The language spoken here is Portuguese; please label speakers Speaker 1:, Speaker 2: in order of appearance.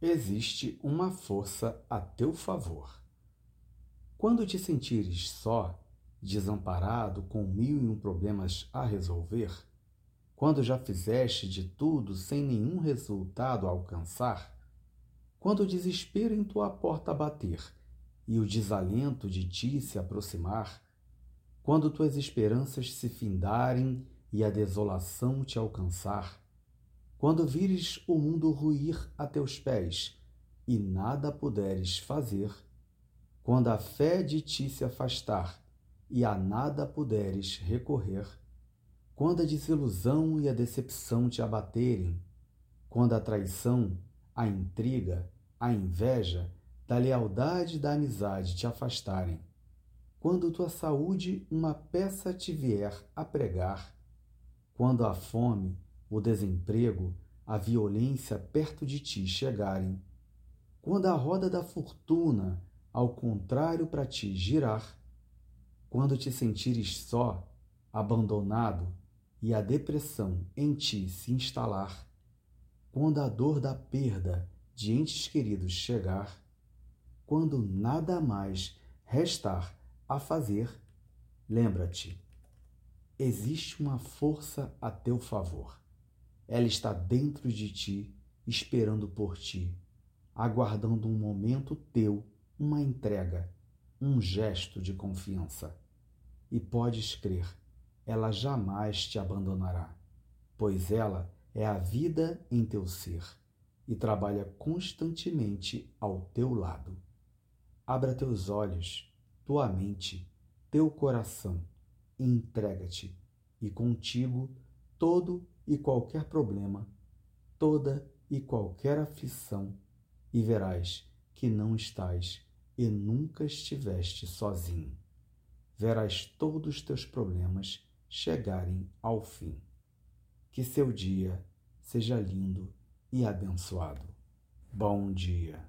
Speaker 1: existe uma força a teu favor. Quando te sentires só, desamparado, com mil e um problemas a resolver, quando já fizeste de tudo sem nenhum resultado alcançar, quando o desespero em tua porta bater e o desalento de ti se aproximar, quando tuas esperanças se findarem e a desolação te alcançar, quando vires o mundo ruir a teus pés e nada puderes fazer, quando a fé de ti se afastar e a nada puderes recorrer, quando a desilusão e a decepção te abaterem, quando a traição, a intriga, a inveja, da lealdade e da amizade te afastarem, quando tua saúde uma peça te vier a pregar, quando a fome, o desemprego, a violência perto de ti chegarem, quando a roda da fortuna, ao contrário para ti girar, quando te sentires só, abandonado e a depressão em ti se instalar, quando a dor da perda de entes queridos chegar, quando nada mais restar a fazer, lembra-te, existe uma força a teu favor. Ela está dentro de ti, esperando por ti, aguardando um momento teu, uma entrega, um gesto de confiança. E podes crer, ela jamais te abandonará, pois ela é a vida em teu ser e trabalha constantemente ao teu lado. Abra teus olhos, tua mente, teu coração, e entrega-te, e contigo todo e qualquer problema, toda e qualquer aflição, e verás que não estás e nunca estiveste sozinho. Verás todos os teus problemas chegarem ao fim. Que seu dia seja lindo e abençoado. Bom dia.